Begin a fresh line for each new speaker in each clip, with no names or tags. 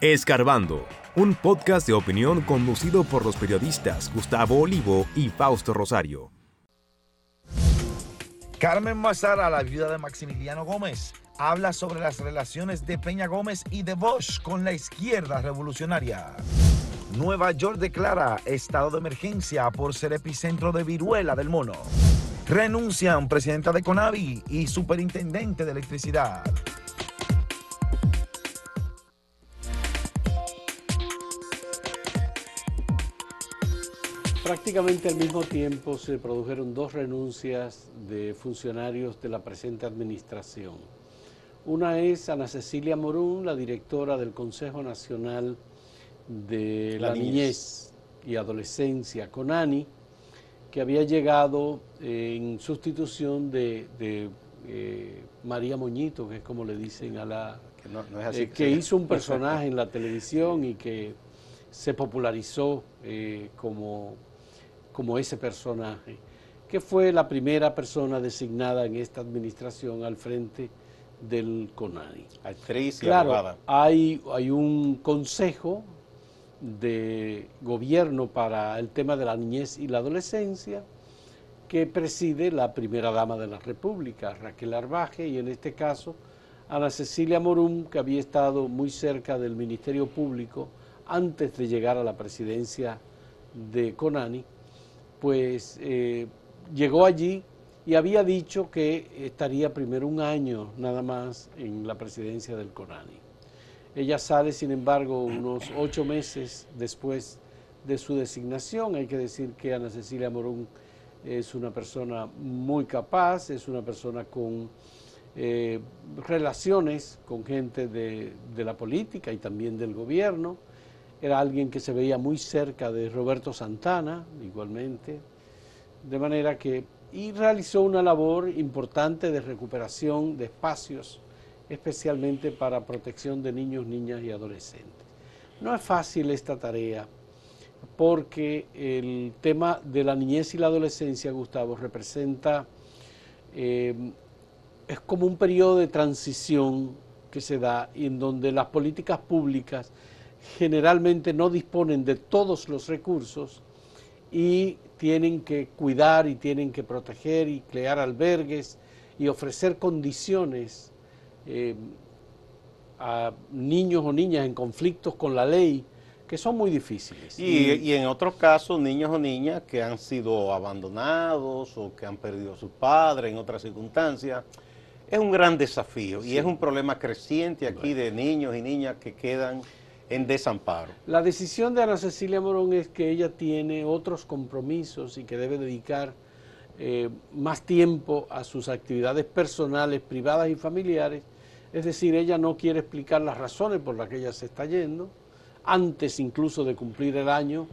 Escarbando, un podcast de opinión conducido por los periodistas Gustavo Olivo y Fausto Rosario.
Carmen Mazara, la viuda de Maximiliano Gómez, habla sobre las relaciones de Peña Gómez y de Bosch con la izquierda revolucionaria. Nueva York declara estado de emergencia por ser epicentro de viruela del mono. Renuncian presidenta de Conavi y superintendente de electricidad.
Prácticamente al mismo tiempo se produjeron dos renuncias de funcionarios de la presente administración. Una es Ana Cecilia Morún, la directora del Consejo Nacional de la, Niñez. y Adolescencia, CONANI, que había llegado en sustitución de, eh, María Moñito, que es como le dicen a la... que, eh, hizo un personaje en la televisión y que se popularizó eh, como como ese personaje, que fue la primera persona designada en esta administración al frente del CONANI.
Actriz y
claro, Hay, hay un consejo de gobierno para el tema de la niñez y la adolescencia que preside la primera dama de la República, Raquel Arbaje, y en este caso Ana Cecilia Morum, que había estado muy cerca del Ministerio Público antes de llegar a la presidencia de CONANI, pues eh, llegó allí y había dicho que estaría primero un año nada más en la presidencia del CONANI. Ella sale, sin embargo, unos ocho meses después de su designación. Hay que decir que Ana Cecilia Morón es una persona muy capaz, es una persona con eh, relaciones con gente de la política y también del gobierno era alguien que se veía muy cerca de Roberto Santana, igualmente, de manera que, y realizó una labor importante de recuperación de espacios, especialmente para protección de niños, niñas y adolescentes. No es fácil esta tarea, porque el tema de la niñez y la adolescencia, Gustavo, representa, eh, es como un periodo de transición que se da y en donde las políticas públicas generalmente no disponen de todos los recursos y tienen que cuidar y tienen que proteger y crear albergues y ofrecer condiciones eh, a niños o niñas en conflictos con la ley que son muy difíciles.
Y, en otros casos, niños o niñas que han sido abandonados o que han perdido a sus padres en otras circunstancias. Es un gran desafío y es un problema creciente aquí de niños y niñas que quedan en desamparo.
La decisión de Ana Cecilia Morón es que ella tiene otros compromisos y que debe dedicar eh, más tiempo a sus actividades personales, privadas y familiares. Es decir, ella no quiere explicar las razones por las que ella se está yendo, antes incluso de cumplir el año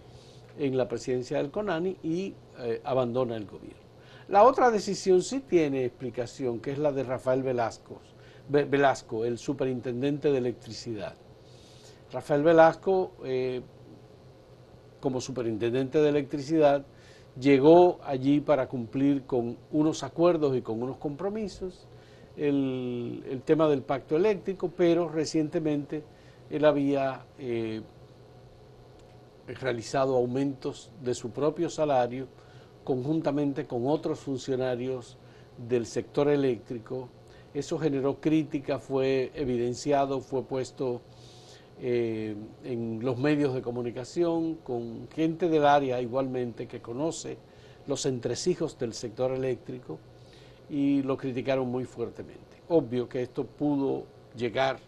en la presidencia del CONANI y eh, abandona el gobierno. La otra decisión sí tiene explicación, que es la de Rafael Velasco, Velasco el superintendente de electricidad Rafael Velasco, eh, como superintendente de electricidad, llegó allí para cumplir con unos acuerdos y con unos compromisos, el, tema del pacto eléctrico, pero recientemente él había eh, realizado aumentos de su propio salario conjuntamente con otros funcionarios del sector eléctrico. Eso generó crítica, fue evidenciado, fue puesto eh, en los medios de comunicación, con gente del área igualmente que conoce los entresijos del sector eléctrico y lo criticaron muy fuertemente. Obvio que esto pudo llegar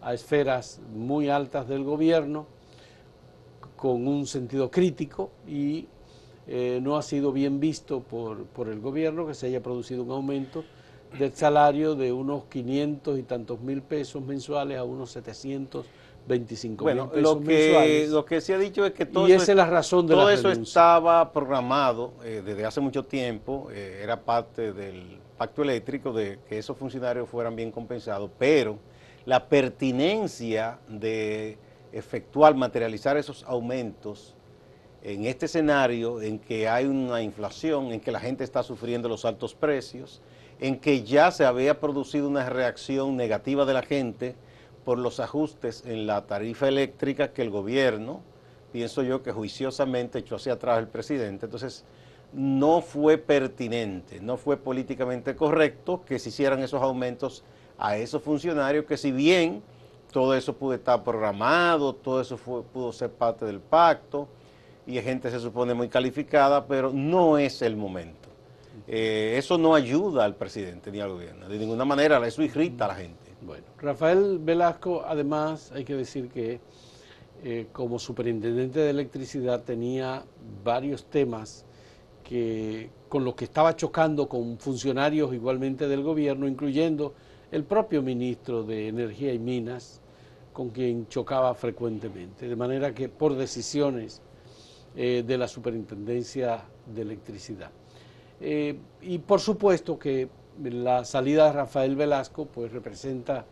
a esferas muy altas del gobierno con un sentido crítico y eh, no ha sido bien visto por, por el gobierno que se haya producido un aumento del salario de unos 500 y tantos mil pesos mensuales a unos 700 25 bueno,
lo que, Lo que se ha dicho es que todo,
eso, es la razón de
todo eso estaba programado eh, desde hace mucho tiempo, eh, era parte del pacto eléctrico de que esos funcionarios fueran bien compensados, pero la pertinencia de efectuar, materializar esos aumentos en este escenario en que hay una inflación, en que la gente está sufriendo los altos precios, en que ya se había producido una reacción negativa de la gente, por los ajustes en la tarifa eléctrica que el gobierno, pienso yo que juiciosamente echó hacia atrás el presidente. Entonces, no fue pertinente, no fue políticamente correcto que se hicieran esos aumentos a esos funcionarios que si bien todo eso pudo estar programado, todo eso pudo ser parte del pacto y gente se supone muy calificada, pero no es el momento. Eh, eso no ayuda al presidente ni al gobierno, de ninguna manera, eso irrita a la gente.
Bueno, Rafael Velasco, además, hay que decir que eh, como superintendente de electricidad tenía varios temas que, con los que estaba chocando con funcionarios igualmente del gobierno, incluyendo el propio ministro de Energía y Minas, con quien chocaba frecuentemente, de manera que por decisiones eh, de la Superintendencia de Electricidad. Eh, y por supuesto que la salida de Rafael Velasco pues representa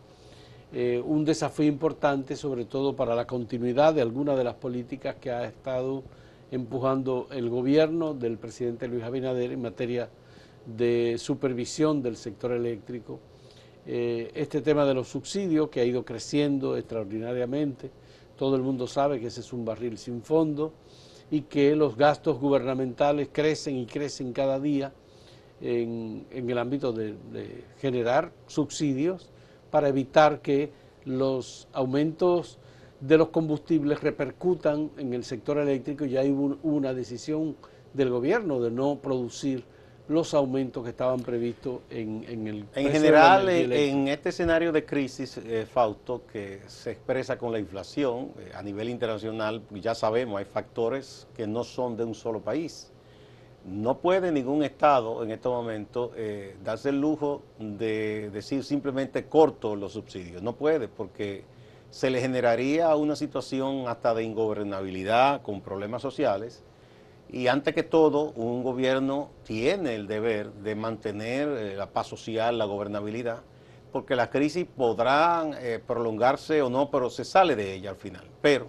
eh, un desafío importante, sobre todo para la continuidad de algunas de las políticas que ha estado empujando el gobierno del presidente Luis Abinader en materia de supervisión del sector eléctrico. Eh, este tema de los subsidios que ha ido creciendo extraordinariamente, todo el mundo sabe que ese es un barril sin fondo y que los gastos gubernamentales crecen y crecen cada día en, el ámbito de, generar subsidios para evitar que los aumentos de los combustibles repercutan en el sector eléctrico. Ya hay una decisión del gobierno de no producir los aumentos que estaban previstos en, en el...
En general, en este escenario de crisis, eh, Fausto, que se expresa con la inflación eh, a nivel internacional, ya sabemos, hay factores que no son de un solo país. No puede ningún Estado en este momento eh, darse el lujo de decir simplemente corto los subsidios. No puede, porque se le generaría una situación hasta de ingobernabilidad con problemas sociales. Y antes que todo, un gobierno tiene el deber de mantener eh, la paz social, la gobernabilidad, porque la crisis podrá eh, prolongarse o no, pero se sale de ella al final. Pero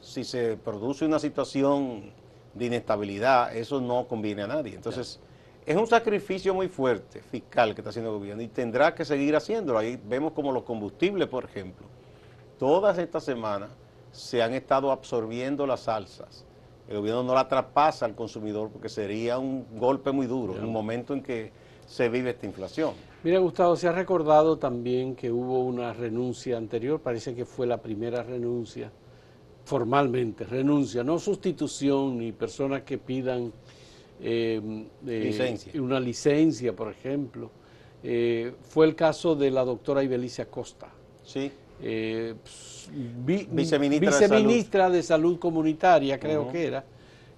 si se produce una situación de inestabilidad, eso no conviene a nadie. Entonces, es un sacrificio muy fuerte fiscal que está haciendo el gobierno y tendrá que seguir haciéndolo. Ahí vemos como los combustibles, por ejemplo, todas estas semanas se han estado absorbiendo las alzas. El gobierno no la traspasa al consumidor porque sería un golpe muy duro en un momento en que se vive esta inflación.
Mira, Gustavo, se ha recordado también que hubo una renuncia anterior, parece que fue la primera renuncia, formalmente, renuncia, no sustitución ni personas que pidan eh,
licencia.
una licencia, por ejemplo. Eh, fue el caso de la doctora Ibelicia Costa.
Sí
eh, viceministra, de, salud. comunitaria, creo que era,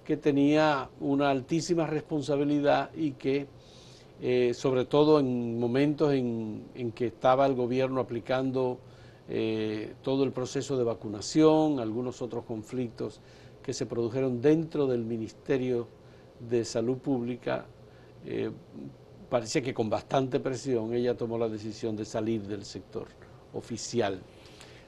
que tenía una altísima responsabilidad y que, eh, sobre todo en momentos en, que estaba el gobierno aplicando eh, todo el proceso de vacunación, algunos otros conflictos que se produjeron dentro del Ministerio de Salud Pública, parecía que con bastante presión ella tomó la decisión de salir del sector oficial.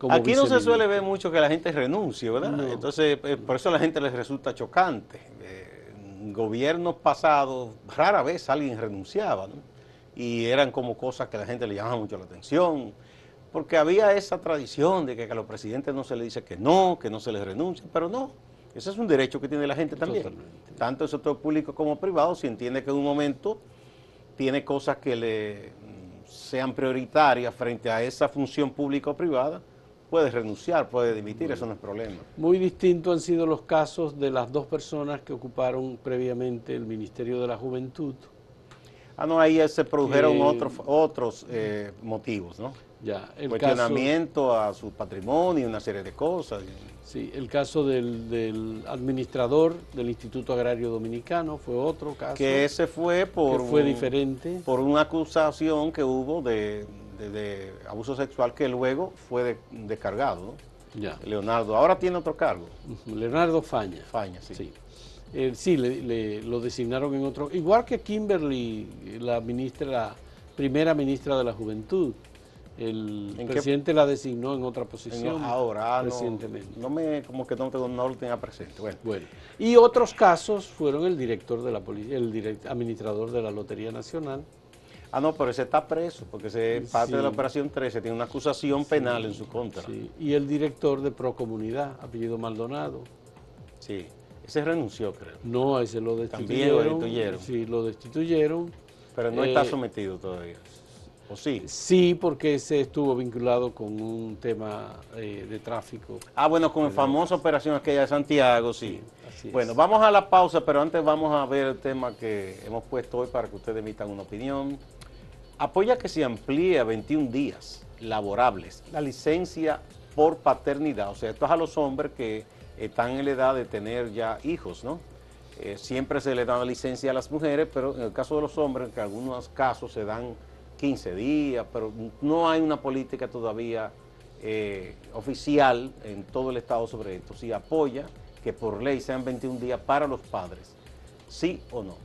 Aquí no se suele ver mucho que la gente renuncie, ¿verdad? Entonces, eh, por eso a la gente les resulta chocante. Eh, gobiernos pasados, rara vez alguien renunciaba, ¿no? Y eran como cosas que a la gente le llamaba mucho la atención, porque había esa tradición de que a los presidentes no se le dice que no, que no se les renuncia, pero no. Ese es un derecho que tiene la gente también. Tanto el sector público como privado, si entiende que en un momento tiene cosas que le sean prioritarias frente a esa función pública o privada, puede renunciar, puede dimitir, eso no es problema.
Muy distintos han sido los casos de las dos personas que ocuparon previamente el Ministerio de la Juventud.
Ah, no, ahí se produjeron otros, otros eh, motivos, ¿no?
Ya,
el Cuestionamiento a su patrimonio, una serie de cosas.
Sí, el caso del, administrador del Instituto Agrario Dominicano fue otro caso.
Que ese fue por...
fue diferente.
Por una acusación que hubo de, abuso sexual que luego fue descargado,
Ya.
Leonardo. Ahora tiene otro cargo.
Leonardo Faña.
Faña, sí.
Sí, eh, sí le, lo designaron en otro... Igual que Kimberly, la ministra, la primera ministra de la Juventud el presidente la designó en otra posición
ahora ah, recientemente. No, me, como que no, no lo tenga presente.
Bueno. Y otros casos fueron el director de la el administrador de la Lotería Nacional.
Ah, no, pero ese está preso, porque ese es parte de la operación 13, tiene una acusación penal en su contra.
Sí. Y el director de Procomunidad, apellido Maldonado.
Sí, ese renunció, creo.
No, ese lo destituyeron.
También lo destituyeron.
Sí, lo destituyeron.
Pero no está
Eh,
sometido todavía. ¿O sí?
Sí, porque ese estuvo vinculado con un tema eh, de tráfico.
Ah, bueno, con la famosa operación aquella de Santiago, sí.
es.
Bueno, vamos a la pausa, pero antes vamos a ver el tema que hemos puesto hoy para que ustedes emitan una opinión. Apoya que se amplíe a 21 días laborables la licencia por paternidad. O sea, esto es a los hombres que están en la edad de tener ya hijos, ¿no? Eh, siempre se le da licencia a las mujeres, pero en el caso de los hombres, que en algunos casos se dan 15 días, pero no hay una política todavía eh, oficial en todo el Estado sobre esto. Si apoya que por ley sean 21 días para los padres, sí o no.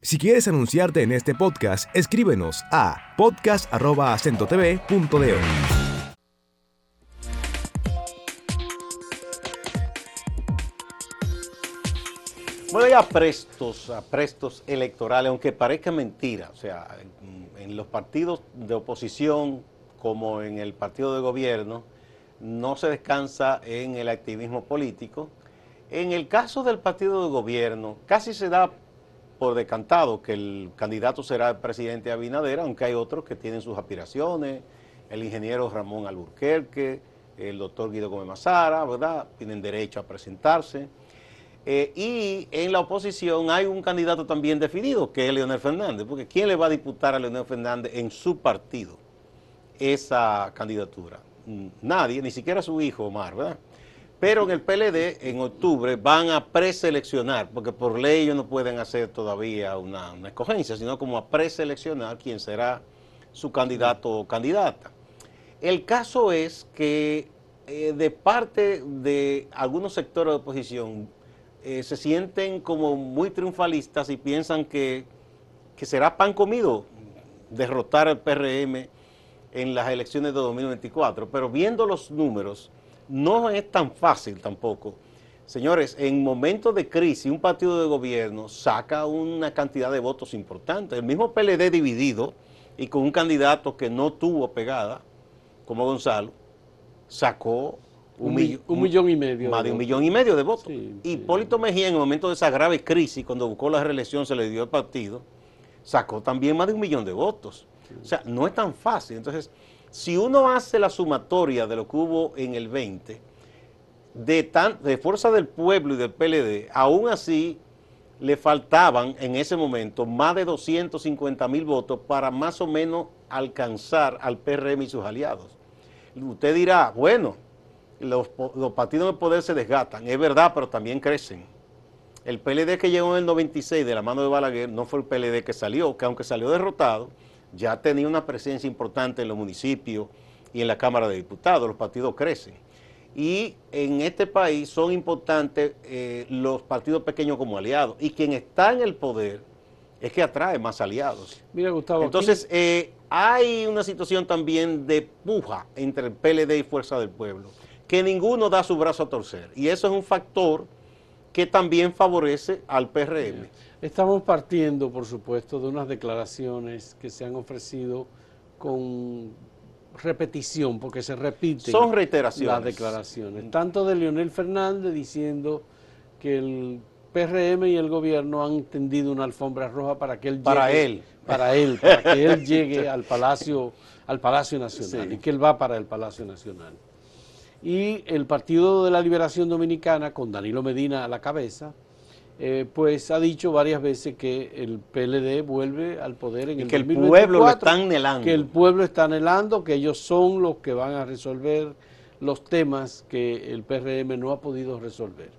Si quieres anunciarte en este podcast, escríbenos a podcast.acentotv.de.
Bueno, ya prestos, a prestos electorales, aunque parezca mentira, o sea, en, en los partidos de oposición como en el partido de gobierno, no se descansa en el activismo político. En el caso del partido de gobierno, casi se da por decantado que el candidato será el presidente Abinader, aunque hay otros que tienen sus aspiraciones, el ingeniero Ramón Alburquerque, el doctor Guido Gómez Mazara, ¿verdad? Tienen derecho a presentarse. Eh, y en la oposición hay un candidato también definido, que es Leonel Fernández, porque ¿quién le va a disputar a Leonel Fernández en su partido esa candidatura? Mm, Nadie, ni siquiera su hijo Omar, ¿verdad? Pero en el PLD, en octubre, van a preseleccionar, porque por ley ellos no pueden hacer todavía una, una escogencia, sino como a preseleccionar quién será su candidato o candidata. El caso es que eh, de parte de algunos sectores de oposición eh, se sienten como muy triunfalistas y piensan que, que será pan comido derrotar al PRM en las elecciones de 2024. Pero viendo los números, no es tan fácil tampoco. Señores, en momentos de crisis, un partido de gobierno saca una cantidad de votos importante. El mismo PLD dividido y con un candidato que no tuvo pegada, como Gonzalo, sacó
Un,
mill-
mi- un millón y medio.
más de un millón y medio de votos.
Sí,
y
sí.
Hipólito Mejía, en el momento de esa grave crisis, cuando buscó la reelección, se le dio el partido, sacó también más de un millón de votos. O sea, no es tan fácil. Entonces, si uno hace la sumatoria de lo que hubo en el 20, de, tan, de Fuerza del Pueblo y del PLD, aún así le faltaban en ese momento más de 250 mil votos para más o menos alcanzar al PRM y sus aliados. Usted dirá, bueno, los, partidos de poder se desgastan, es verdad, pero también crecen. El PLD que llegó en el 96 de la mano de Balaguer no fue el PLD que salió, que aunque salió derrotado, ya tenía una presencia importante en los municipios y en la Cámara de Diputados, los partidos crecen. Y en este país son importantes eh, los partidos pequeños como aliados. Y quien está en el poder es que atrae más aliados.
Mira, Gustavo.
Entonces, eh, hay una situación también de puja entre el PLD y Fuerza del Pueblo, que ninguno da su brazo a torcer. Y eso es un factor que también favorece al PRM.
Estamos partiendo, por supuesto, de unas declaraciones que se han ofrecido con repetición, porque se repiten
Son reiteraciones.
las declaraciones, tanto de Leonel Fernández diciendo que el PRM y el gobierno han tendido una alfombra roja para que él
Para
llegue-
él.
para él, para que él llegue al Palacio, al Palacio Nacional
Sí.
y que él va para el Palacio Nacional. Y el Partido de la Liberación Dominicana, con Danilo Medina a la cabeza, eh, pues ha dicho varias veces que el PLD vuelve al poder en
Y
el
que el
2024,
pueblo lo está anhelando.
Que el pueblo está anhelando, que ellos son los que van a resolver los temas que el PRM no ha podido resolver.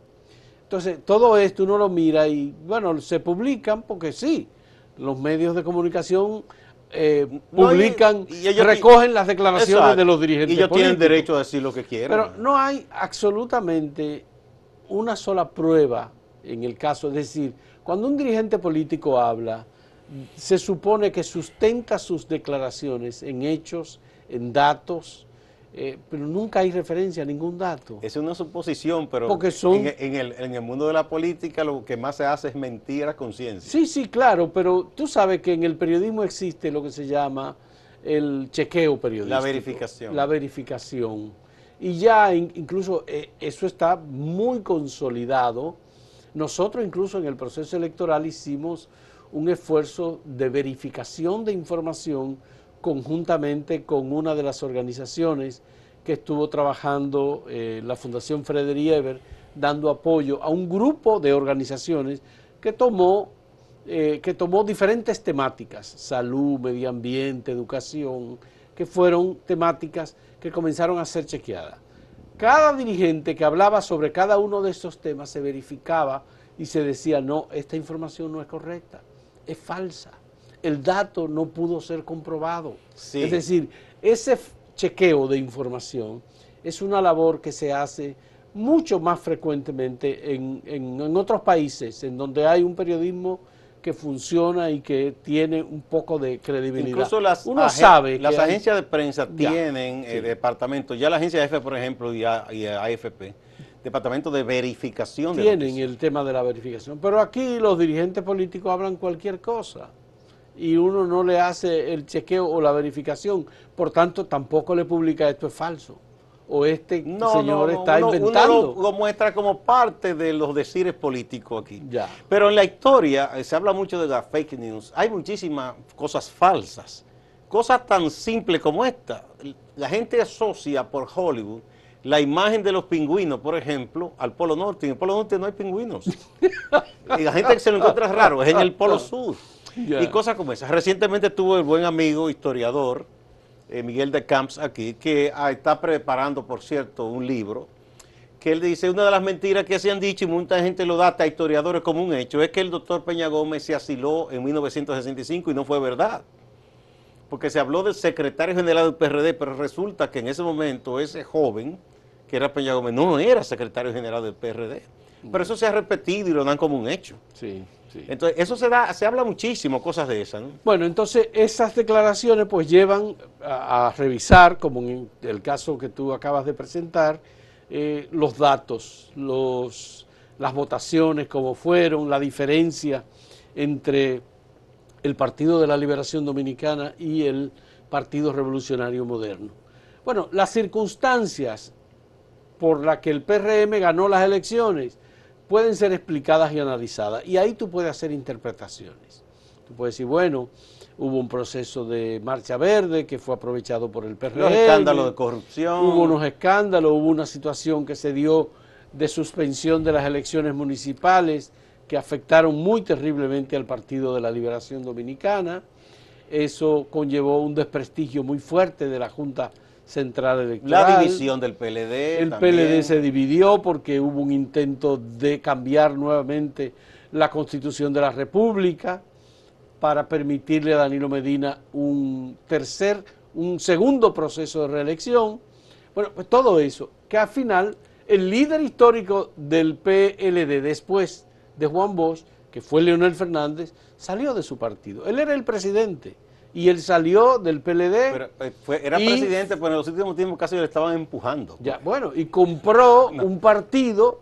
Entonces, todo esto uno lo mira y, bueno, se publican porque sí, los medios de comunicación eh,
No, y-
publican,
y
recogen las declaraciones
Exacto.
de los dirigentes
Y ellos tienen derecho a decir lo que quieran.
Pero no hay absolutamente una sola prueba en el caso. Es decir, cuando un dirigente político habla, se supone que sustenta sus declaraciones en hechos, en datos, eh, pero nunca hay referencia a ningún dato.
Es una suposición, pero
Porque son-
en, en el, en el mundo de la política lo que más se hace es mentir a conciencia.
Sí, sí, claro, pero tú sabes que en el periodismo existe lo que se llama el chequeo periodístico.
La verificación.
La verificación. Y ya in- incluso eh, eso está muy consolidado. Nosotros incluso en el proceso electoral hicimos un esfuerzo de verificación de información conjuntamente con una de las organizaciones que estuvo trabajando eh, la Fundación Frederick Ever, dando apoyo a un grupo de organizaciones que tomó, eh, que tomó diferentes temáticas, salud, medio ambiente, educación, que fueron temáticas que comenzaron a ser chequeadas. Cada dirigente que hablaba sobre cada uno de estos temas se verificaba y se decía, no, esta información no es correcta, es falsa. El dato no pudo ser comprobado.
Sí.
Es decir, ese chequeo de información es una labor que se hace mucho más frecuentemente en, en- en otros países, en donde hay un periodismo que funciona y que tiene un poco de credibilidad.
Incluso las,
Uno sabe
las
hay-
agencias de prensa tienen eh, departamentos, ya la agencia F, por ejemplo, y, A- y AFP, departamento de verificación de
tienen el tema de la verificación. Pero aquí los dirigentes políticos hablan cualquier cosa y uno no le hace el chequeo o la verificación. Por tanto, tampoco le publica esto es falso o este
No,
señor
no, no,
está
uno, uno
inventando.
lo, lo muestra como parte de los decires políticos aquí.
Ya.
Pero en la historia eh, se habla mucho de las fake news. Hay muchísimas cosas falsas. Cosas tan simples como esta. La gente asocia por Hollywood la imagen de los pingüinos, por ejemplo, al Polo Norte. En el Polo Norte no hay pingüinos. y la gente que se lo encuentra raro es en el Polo Sur. Y cosas como esas. Recientemente tuvo el buen amigo historiador eh, Miguel de Camps aquí, que ah, está preparando, por cierto, un libro, que él dice, una de las mentiras que se han dicho y mucha gente lo data a historiadores como un hecho, es que el doctor Peña Gómez se asiló en 1965 y no fue verdad. Porque se habló del secretario general del PRD, pero resulta que en ese momento ese joven, que era Peña Gómez, no era secretario general del PRD. Pero eso se ha repetido y lo dan como un hecho.
Sí, sí.
Entonces, eso se da, se habla muchísimo, cosas de esas, ¿no?
Bueno, entonces esas declaraciones pues llevan a, a revisar, como en el caso que tú acabas de presentar, eh, los datos, los, las votaciones, cómo fueron, la diferencia entre el Partido de la Liberación Dominicana y el Partido Revolucionario Moderno. Bueno, las circunstancias por las que el PRM ganó las elecciones pueden ser explicadas y analizadas. Y ahí tú puedes hacer interpretaciones. Tú puedes decir, bueno, hubo un proceso de marcha verde que fue aprovechado por el PRM.
Los escándalos de corrupción.
Hubo unos escándalos, hubo una situación que se dio de suspensión de las elecciones municipales que afectaron muy terriblemente al Partido de la Liberación Dominicana. Eso conllevó un desprestigio muy fuerte de la Junta Central Electoral.
La división del PLD.
El
también.
PLD se dividió porque hubo un intento de cambiar nuevamente la constitución de la República para permitirle a Danilo Medina un tercer, un segundo proceso de reelección. Bueno, pues todo eso, que al final el líder histórico del PLD después de Juan Bosch, que fue Leonel Fernández, salió de su partido. Él era el presidente y él salió del PLD.
Pero, eh, fue- era
Y-
presidente, pero en los últimos tiempos casi le estaban empujando.
Ya, bueno, y compró un partido,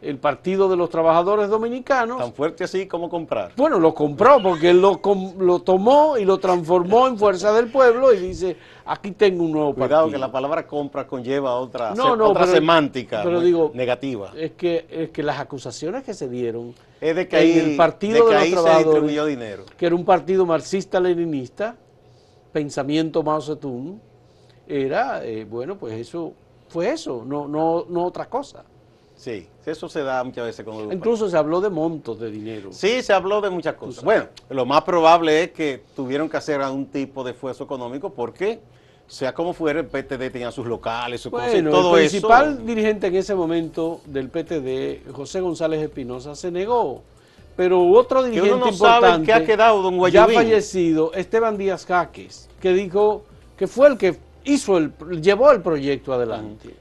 el Partido de los Trabajadores Dominicanos.
Tan fuerte así como comprar.
Bueno, lo compró porque él lo, com- lo tomó y lo transformó en Fuerza del Pueblo y dice, aquí tengo un nuevo
Cuidado
partido.
que la palabra compra conlleva otra,
No,
se-
no,
otra
pero-
semántica
pero digo-
negativa.
Es que, es que las acusaciones que se dieron
Es de que
en
ahí,
el Partido
de
de los
se
Trabajadores,
dinero.
que era un partido marxista-leninista, pensamiento Mao Zedong, era, eh, bueno, pues eso fue eso, no, no, no otra cosa.
Sí, eso se da muchas veces con los
Incluso se habló de montos de dinero.
Sí, se habló de muchas cosas. Bueno, lo más probable es que tuvieron que hacer algún tipo de esfuerzo económico porque, sea como fuera, el PTD tenía sus locales, sus cosas y
Bueno,
todo
el
eso.
principal dirigente en ese momento del PTD, José González Espinosa, se negó. Pero otro
Que
dirigente
uno no sabe
importante,
qué ha quedado don
ya
Guayubín.
fallecido, Esteban Díaz Jaques, que dijo que fue el que hizo el, llevó el proyecto adelante.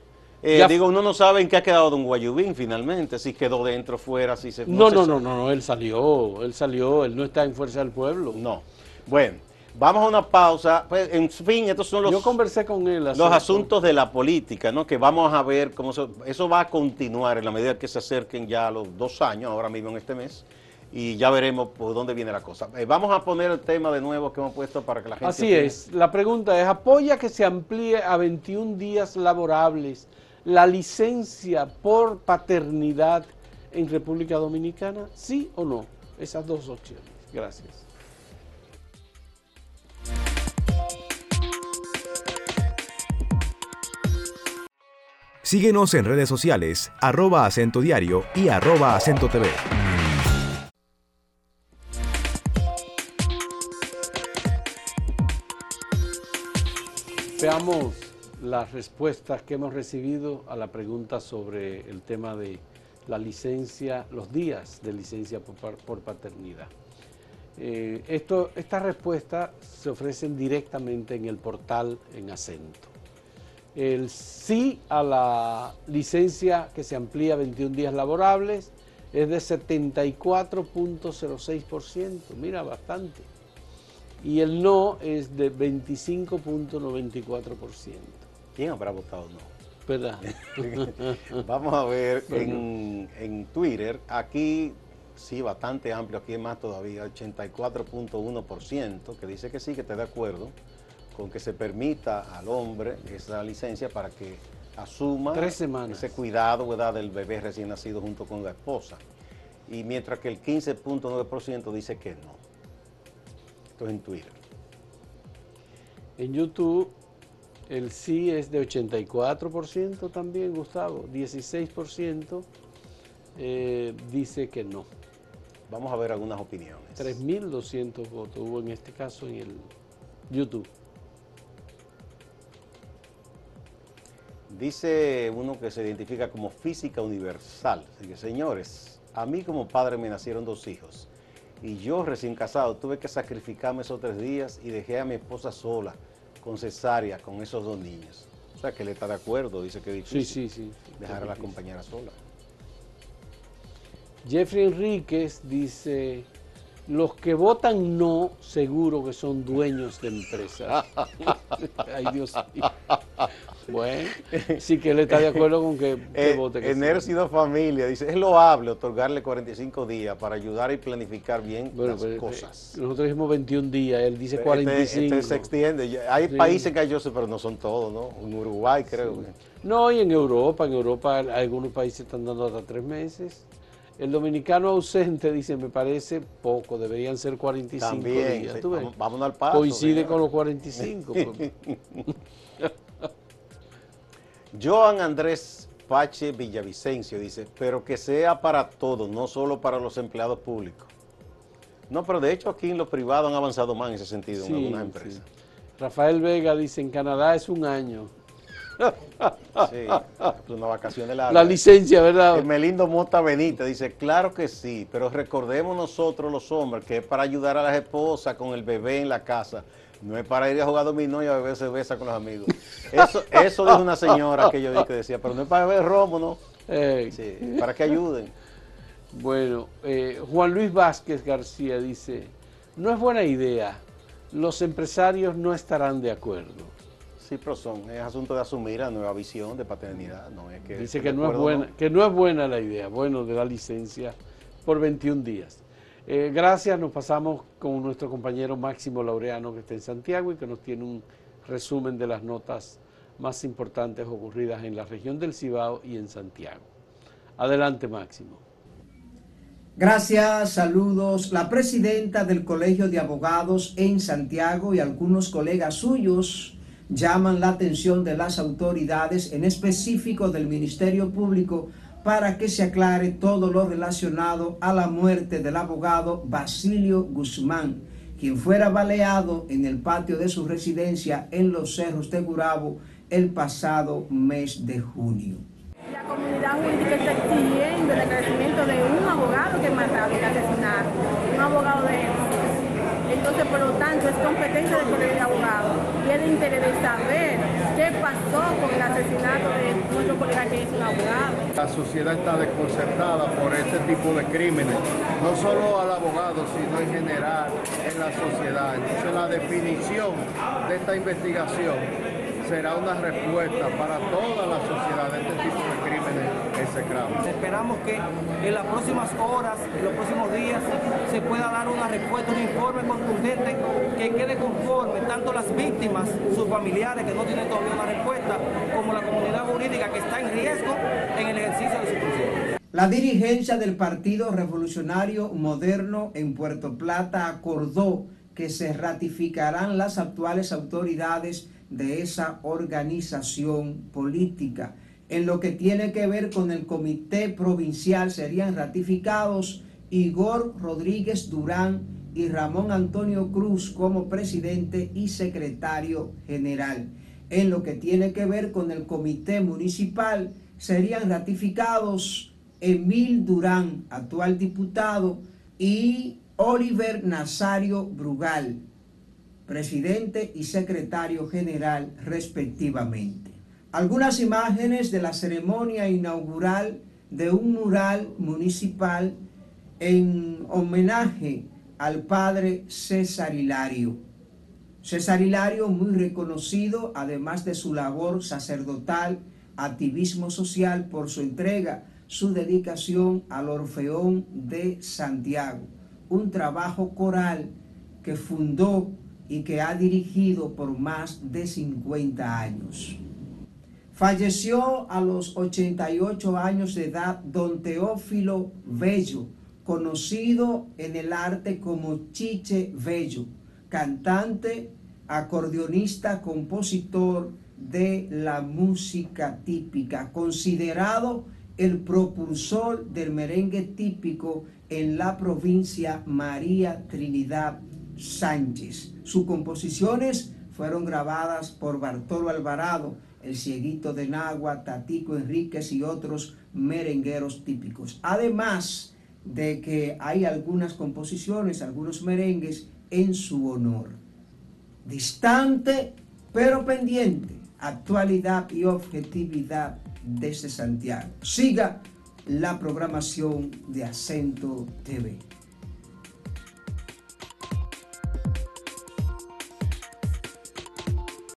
Eh, digo, uno no sabe en qué ha quedado don Guayubín finalmente, si quedó dentro, fuera, si se
No, no, no, no, no, él salió, él salió, él no está en Fuerza del Pueblo.
No. Bueno, Vamos a una pausa. Pues, en fin, estos son los,
Yo conversé con él.
los asuntos de la política, ¿no? Que vamos a ver cómo se- eso va a continuar en la medida que se acerquen ya los dos años, ahora mismo en este mes, y ya veremos por dónde viene la cosa. Eh, vamos a poner el tema de nuevo que hemos puesto para que la gente...
Así
opine.
es. La pregunta es, ¿apoya que se amplíe a 21 días laborables la licencia por paternidad en República Dominicana? ¿Sí o no? Esas dos opciones. Gracias.
Síguenos en redes sociales, arroba acento diario y arroba acento TV.
Veamos las respuestas que hemos recibido a la pregunta sobre el tema de la licencia, los días de licencia por, paternidad. Eh, esto, estas respuestas se ofrecen directamente en el portal en acento. El sí a la licencia que se amplía a 21 días laborables es de 74.06%, mira, bastante. Y el no es de 25.94%.
¿Quién habrá votado no?
¿Verdad?
Vamos a ver en, en Twitter, aquí sí, bastante amplio, aquí es más todavía, 84.1%, que dice que sí, que está de acuerdo con que se permita al hombre esa licencia para que asuma
Tres semanas.
ese cuidado ¿verdad? del bebé recién nacido junto con la esposa. Y mientras que el 15.9% dice que no. Esto es en Twitter.
En YouTube el sí es de 84% también, Gustavo. 16% eh, dice que no.
Vamos a ver algunas opiniones.
3.200 votos hubo en este caso en el YouTube.
Dice uno que se identifica como física universal. Así que, señores, a mí como padre me nacieron dos hijos. Y yo recién casado tuve que sacrificarme esos tres días y dejé a mi esposa sola, con cesárea, con esos dos niños. O sea que él está de acuerdo, dice que es
Sí,
difícil
sí, sí.
dejar a la compañera sola.
Jeffrey Enríquez dice, los que votan no, seguro que son dueños de empresas. Ay, Dios mío. Bueno, sí que él está de acuerdo con que, que
Eh,
vote. que sí.
Enércido Familia dice, es loable otorgarle 45 días para ayudar y planificar bien
Bueno,
las
pero, eh,
cosas.
Nosotros dijimos 21 días, él dice
Este-
45.
este se extiende. Hay
Sí.
países que hay yo sé, pero no son todos, ¿no? En Uruguay creo.
No, y en Europa, en Europa algunos países están dando hasta tres meses. El dominicano ausente dice, me parece poco, deberían ser 45
También,
días.
sí, vamos- vámonos al paso,
Coincide con los 45. pues.
Joan Andrés Pache Villavicencio dice, pero que sea para todos, no solo para los empleados públicos. No, pero de hecho aquí en los privados han avanzado más en ese sentido, en algunas
sí.
empresas.
Rafael Vega dice, en Canadá es un año.
Sí, una vacación de la...
La licencia, ¿verdad?
El Melindo Mota Benítez dice, claro que sí, pero recordemos nosotros los hombres que es para ayudar a las esposas con el bebé en la casa. No es para ir a jugar dominó y a beber cerveza con los amigos. Eso, eso dijo una señora que yo vi que decía, pero no es para beber romo, ¿no?
Eh,
Sí, para que ayuden.
Bueno, eh, Juan Luis Vázquez García dice, no es buena idea, los empresarios no estarán de acuerdo.
Sí, pero son, es asunto de asumir la nueva visión de paternidad. No es que
Dice que no, es buena, que no es buena la idea, bueno, de la licencia por 21 días. Eh, gracias, nos pasamos con nuestro compañero Máximo Laureano que está en Santiago y que nos tiene un resumen de las notas más importantes ocurridas en la región del Cibao y en Santiago. Adelante, Máximo.
Gracias, saludos. La presidenta del Colegio de Abogados en Santiago y algunos colegas suyos llaman la atención de las autoridades, en específico del Ministerio Público, para que se aclare todo lo relacionado a la muerte del abogado Basilio Guzmán, quien fuera baleado en el patio de su residencia en los Cerros de Gurabo el pasado mes de junio.
La comunidad jurídica está exigiendo el esclarecimiento de un abogado que mataron, que asesinaron, un abogado de éxito. Entonces, por lo tanto, es competencia del colegio de abogados y es de interés de saber pasó con el asesinato de nuestro colega abogado.
La sociedad está desconcertada por este tipo de crímenes, no solo al abogado, sino en general en la sociedad. Entonces la definición de esta investigación será una respuesta para toda la sociedad de este tipo de crímenes
Esperamos que en las próximas horas, en los próximos días, se pueda dar una respuesta, un informe contundente que quede conforme tanto las víctimas, sus familiares que no tienen todavía una respuesta, como la comunidad jurídica que está en riesgo en el ejercicio de su función.
La dirigencia del Partido Revolucionario Moderno en Puerto Plata acordó que se ratificarán las actuales autoridades de esa organización política. En lo que tiene que ver con el comité provincial serían ratificados Igor Rodríguez Durán y Ramón Antonio Cruz como presidente y secretario general. En lo que tiene que ver con el comité municipal serían ratificados Emil Durán, actual diputado, y Oliver Nazario Brugal, presidente y secretario general respectivamente. Algunas imágenes de la ceremonia inaugural de un mural municipal en homenaje al padre César Hilario. César Hilario, muy reconocido, además de su labor sacerdotal, activismo social, por su entrega, su dedicación al Orfeón de Santiago, un trabajo coral que fundó y que ha dirigido por más de 50 años. Falleció a los 88 años de edad don Teófilo Bello, conocido en el arte como Chiche Bello, cantante, acordeonista, compositor de la música típica, considerado el propulsor del merengue típico en la provincia María Trinidad Sánchez. Sus composiciones fueron grabadas por Bartolo Alvarado, el Cieguito de Nagua, Tatico Enríquez y otros merengueros típicos. Además de que hay algunas composiciones, algunos merengues en su honor. Distante pero pendiente, actualidad y objetividad desde Santiago. Siga la programación de Acento TV.